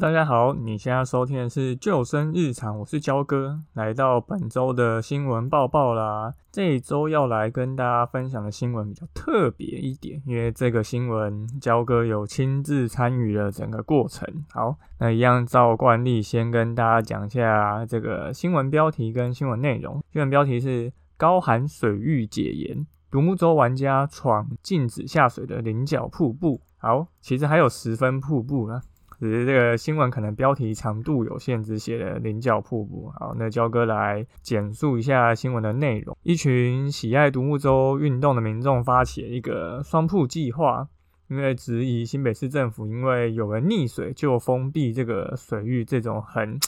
大家好，你现在收听的是《救生日常》，我是焦哥，来到本周的新闻报报啦。这一周要来跟大家分享的新闻比较特别一点，因为这个新闻焦哥有亲自参与了整个过程。好，那一样照惯例，先跟大家讲一下这个新闻标题跟新闻内容。新闻标题是高寒水域解严，独木舟玩家闯禁止下水的菱角瀑布。好，其实还有十分瀑布呢。只是这个新闻可能标题长度有限，只写了菱角瀑布。好，那焦哥来简述一下新闻的内容。一群喜爱独木舟运动的民众发起了一个双瀑计划，因为质疑新北市政府因为有人溺水就封闭这个水域这种很。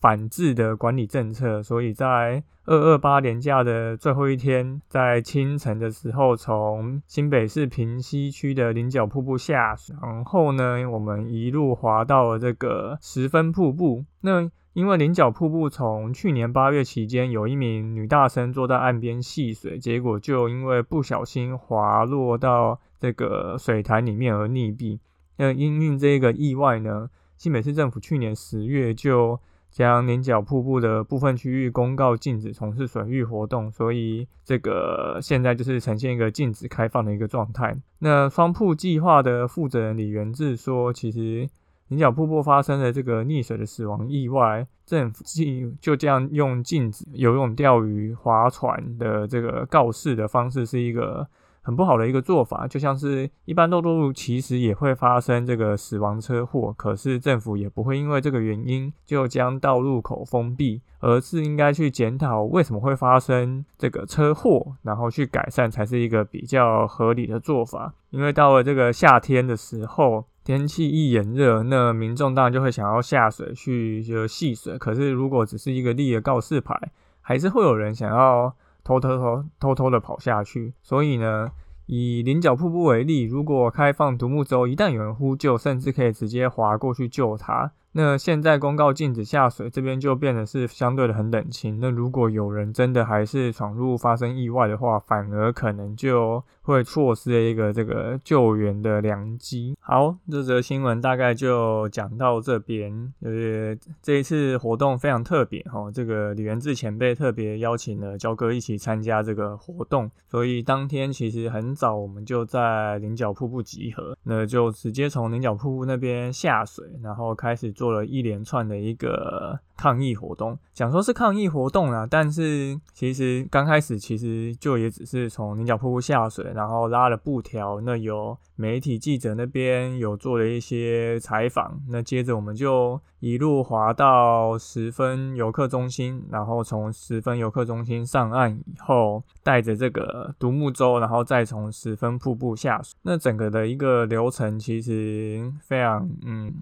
反制的管理政策，所以在二二八年假的最后一天，在清晨的时候，从新北市平西区的菱角瀑布下，然后呢，我们一路滑到了这个十分瀑布。那因为菱角瀑布从去年八月期间，有一名女大生坐在岸边戏水，结果就因为不小心滑落到这个水潭里面而溺毙。那因应这个意外呢，新北市政府去年十月就将菱角瀑布的部分区域公告禁止从事水域活动，所以这个现在就是呈现一个禁止开放的一个状态。那双瀑计划的负责人李元志说，其实菱角瀑布发生的这个溺水的死亡意外，政府就就这样用禁止游泳、钓鱼、划船的这个告示的方式，是一个。很不好的一个做法，就像是一般道路其实也会发生这个死亡车祸，可是政府也不会因为这个原因就将道路口封闭，而是应该去检讨为什么会发生这个车祸，然后去改善才是一个比较合理的做法。因为到了这个夏天的时候，天气一炎热，那民众当然就会想要下水去就戏水，可是如果只是一个立的告示牌，还是会有人想要。偷偷偷偷偷的跑下去，所以呢，以菱角瀑布为例，如果开放独木舟，一旦有人呼救，甚至可以直接滑过去救他。那现在公告禁止下水，这边就变得是相对的很冷清。那如果有人真的还是闯入发生意外的话，反而可能就会错失了一个这个救援的良机。好，这则新闻大概就讲到这边。呃，这一次活动非常特别哈，这个李元志前辈特别邀请了焦哥一起参加这个活动，所以当天其实很早我们就在菱角瀑布集合，那就直接从菱角瀑布那边下水，然后开始。做了一连串的一个抗议活动，讲说是抗议活动啊，但是其实刚开始其实就也只是从菱角瀑布下水，然后拉了布条，那有媒体记者那边有做了一些采访，那接着我们就一路滑到十分游客中心，然后从十分游客中心上岸以后，带着这个独木舟，然后再从十分瀑布下水，那整个的一个流程其实非常嗯。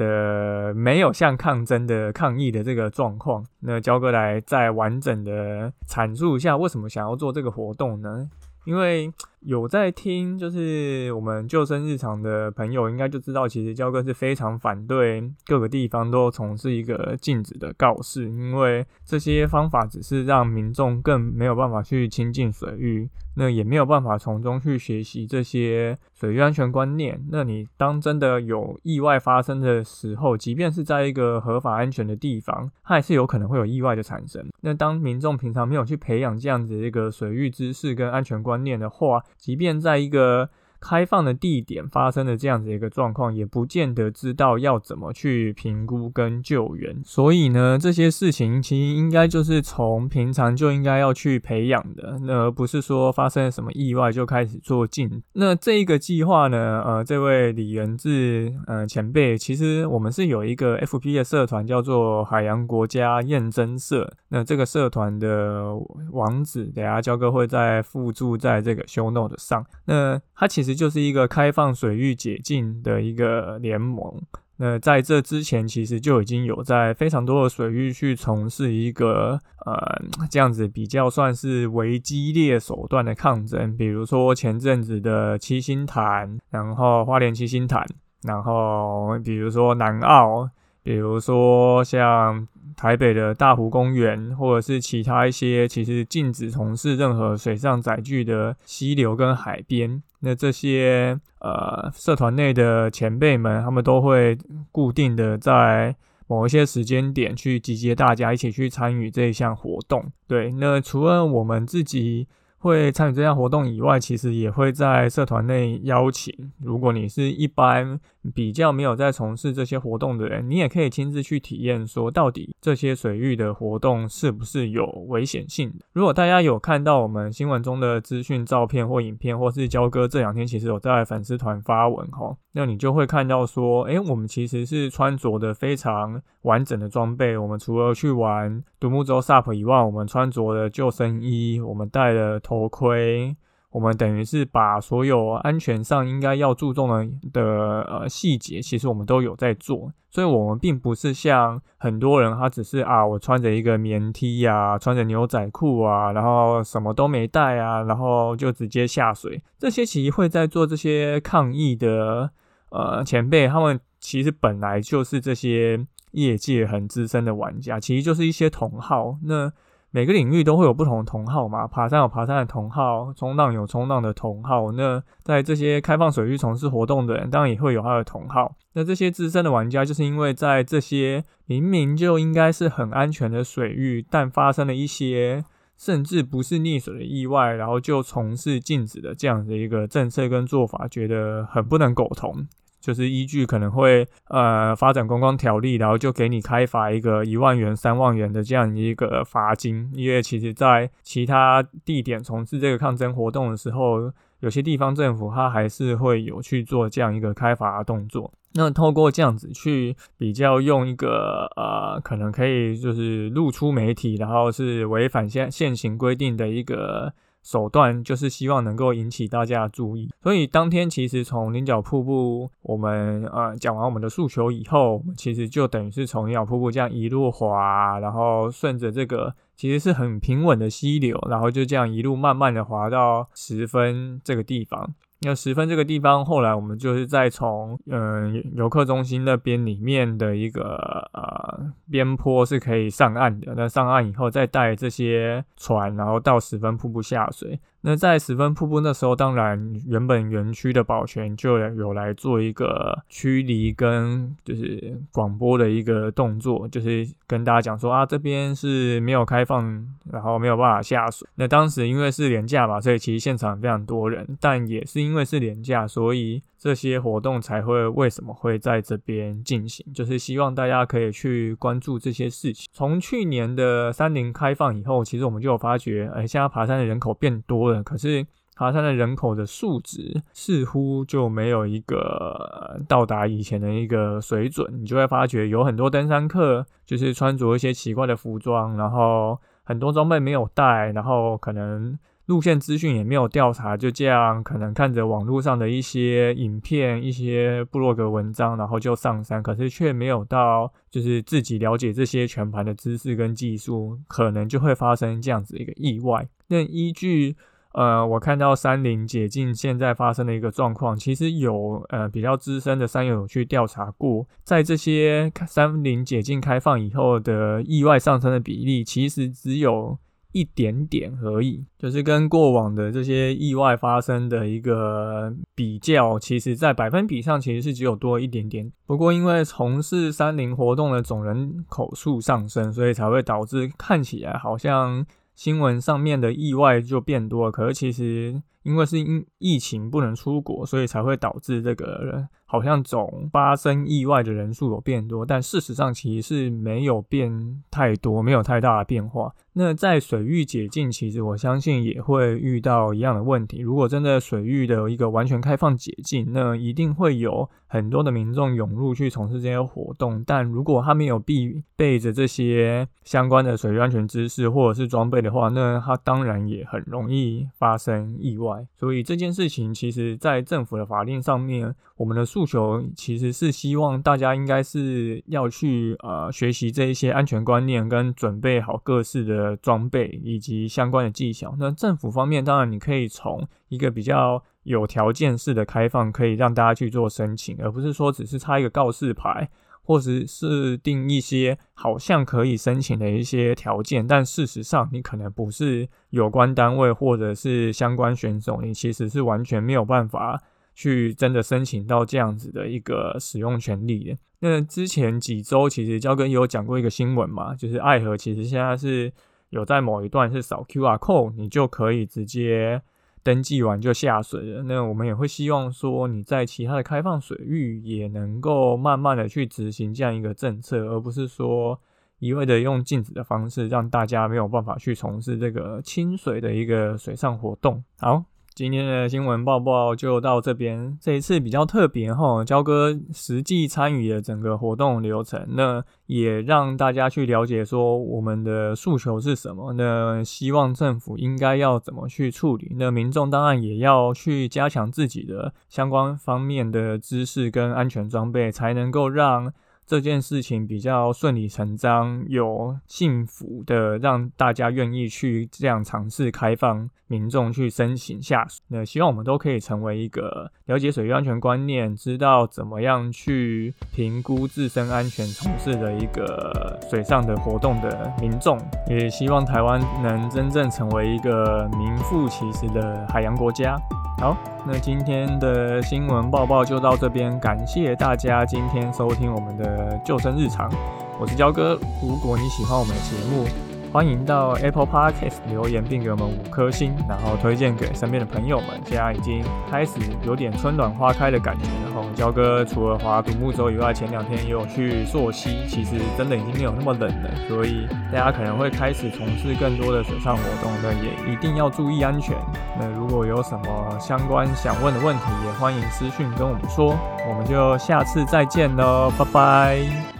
的没有像抗争的抗议的这个状况，那焦哥来再完整的阐述一下为什么想要做这个活动呢？因为有在听，就是我们救生日常的朋友应该就知道，其实焦哥是非常反对各个地方都从事一个禁止的告示，因为这些方法只是让民众更没有办法去亲近水域，那也没有办法从中去学习这些水域安全观念。那你当真的有意外发生的时候，即便是在一个合法安全的地方，它还是有可能会有意外的产生。那当民众平常没有去培养这样子一个水域知识跟安全观念的话，即便在一个开放的地点发生的这样子一个状况，也不见得知道要怎么去评估跟救援。所以呢，这些事情其实应该就是从平常就应该要去培养的，那而不是说发生了什么意外就开始做禁。那这一个计划呢，呃，这位李元志呃前辈，其实我们是有一个 FP 的社团叫做海洋国家验证社。那这个社团的网址，等下焦哥会在附注在这个 show note 上。那他其实。就是一个开放水域解禁的一个联盟。那在这之前，其实就已经有在非常多的水域去从事一个呃这样子比较算是为激烈手段的抗争，比如说前阵子的七星潭，然后花莲七星潭，然后比如说南澳，比如说像台北的大湖公园，或者是其他一些其实禁止从事任何水上载具的溪流跟海边，那这些呃社团内的前辈们，他们都会固定的在某一些时间点去集结大家一起去参与这一项活动。对，那除了我们自己。会参与这项活动以外，其实也会在社团内邀请。如果你是一般比较没有在从事这些活动的人，你也可以亲自去体验，说到底这些水域的活动是不是有危险性。如果大家有看到我们新闻中的资讯、照片或影片，或是焦哥这两天其实有在粉丝团发文哈，那你就会看到说，诶，我们其实是穿着的非常完整的装备。我们除了去玩独木舟 SUP 以外，我们穿着的救生衣，我们带了。头盔，我们等于是把所有安全上应该要注重的的呃细节，其实我们都有在做，所以我们并不是像很多人，他只是啊，我穿着一个棉 T 呀，穿着牛仔裤啊，然后什么都没带啊，然后就直接下水。这些其实会在做这些抗议的呃前辈，他们其实本来就是这些业界很资深的玩家，其实就是一些同好那。每个领域都会有不同的同好嘛，爬山有爬山的同好，冲浪有冲浪的同好。那在这些开放水域从事活动的人，当然也会有他的同好。那这些资深的玩家，就是因为在这些明明就应该是很安全的水域，但发生了一些甚至不是溺水的意外，然后就从事禁止的这样的一个政策跟做法，觉得很不能苟同。就是依据可能会呃发展观光条例，然后就给你开罚一个一万元、三万元的这样一个罚金。因为其实，在其他地点从事这个抗争活动的时候，有些地方政府它还是会有去做这样一个开罚动作。那透过这样子去比较，用一个呃可能可以就是露出媒体，然后是违反现现行规定的一个。手段就是希望能够引起大家的注意，所以当天其实从菱角瀑布，我们呃讲完我们的诉求以后，其实就等于是从菱角瀑布这样一路滑，然后顺着这个其实是很平稳的溪流，然后就这样一路慢慢的滑到十分这个地方。那十分这个地方，后来我们就是再从嗯游客中心那边里面的一个呃边坡是可以上岸的。那上岸以后，再带这些船，然后到十分瀑布下水。那在十分瀑布那时候，当然原本园区的保全就有来做一个驱离跟就是广播的一个动作，就是跟大家讲说啊这边是没有开放，然后没有办法下水。那当时因为是廉价嘛，所以其实现场非常多人，但也是因为是廉价，所以。这些活动才会为什么会在这边进行？就是希望大家可以去关注这些事情。从去年的山林开放以后，其实我们就有发觉，哎，现在爬山的人口变多了，可是爬山的人口的数值似乎就没有一个到达以前的一个水准。你就会发觉有很多登山客就是穿着一些奇怪的服装，然后很多装备没有带，然后可能。路线资讯也没有调查，就这样可能看着网络上的一些影片、一些部落格文章，然后就上山，可是却没有到就是自己了解这些全盘的知识跟技术，可能就会发生这样子一个意外。那依据呃，我看到山林解禁现在发生的一个状况，其实有呃比较资深的山友去调查过，在这些山林解禁开放以后的意外上升的比例，其实只有。一点点而已，就是跟过往的这些意外发生的一个比较，其实在百分比上其实是只有多一点点。不过因为从事山林活动的总人口数上升，所以才会导致看起来好像新闻上面的意外就变多了。可是其实因为是因疫情不能出国，所以才会导致这个人。好像总发生意外的人数有变多，但事实上其实是没有变太多，没有太大的变化。那在水域解禁，其实我相信也会遇到一样的问题。如果真的水域的一个完全开放解禁，那一定会有很多的民众涌入去从事这些活动。但如果他没有必备着这些相关的水域安全知识或者是装备的话，那他当然也很容易发生意外。所以这件事情，其实在政府的法令上面，我们的诉求其实是希望大家应该是要去呃学习这一些安全观念，跟准备好各式的装备以及相关的技巧。那政府方面，当然你可以从一个比较有条件式的开放，可以让大家去做申请，而不是说只是插一个告示牌，或者是定一些好像可以申请的一些条件，但事实上你可能不是有关单位或者是相关选手，你其实是完全没有办法去真的申请到这样子的一个使用权利的。那之前几周其实焦哥也有讲过一个新闻嘛，就是爱河其实现在是有在某一段是扫 QR code，你就可以直接。登记完就下水了，那我们也会希望说你在其他的开放水域也能够慢慢的去执行这样一个政策，而不是说一味的用禁止的方式，让大家没有办法去从事这个清水的一个水上活动。好。今天的新闻报报就到这边。这一次比较特别哈，焦哥实际参与了整个活动流程，那也让大家去了解说我们的诉求是什么。那希望政府应该要怎么去处理？那民众当然也要去加强自己的相关方面的知识跟安全装备，才能够让。这件事情比较顺理成章，有幸福的让大家愿意去这样尝试开放民众去申请下水。那希望我们都可以成为一个了解水域安全观念，知道怎么样去评估自身安全从事的一个水上的活动的民众。也希望台湾能真正成为一个名副其实的海洋国家。好，那今天的新闻报报就到这边，感谢大家今天收听我们的救生日常，我是焦哥。如果你喜欢我们的节目，欢迎到 Apple Podcast 留言，并给我们五颗星，然后推荐给身边的朋友们。现在已经开始有点春暖花开的感觉。然后焦哥除了滑独木舟以外，前两天也有去溯溪，其实真的已经没有那么冷了。所以大家可能会开始从事更多的水上活动，那也一定要注意安全。那如果有什么相关想问的问题，也欢迎私讯跟我们说。我们就下次再见喽，拜拜。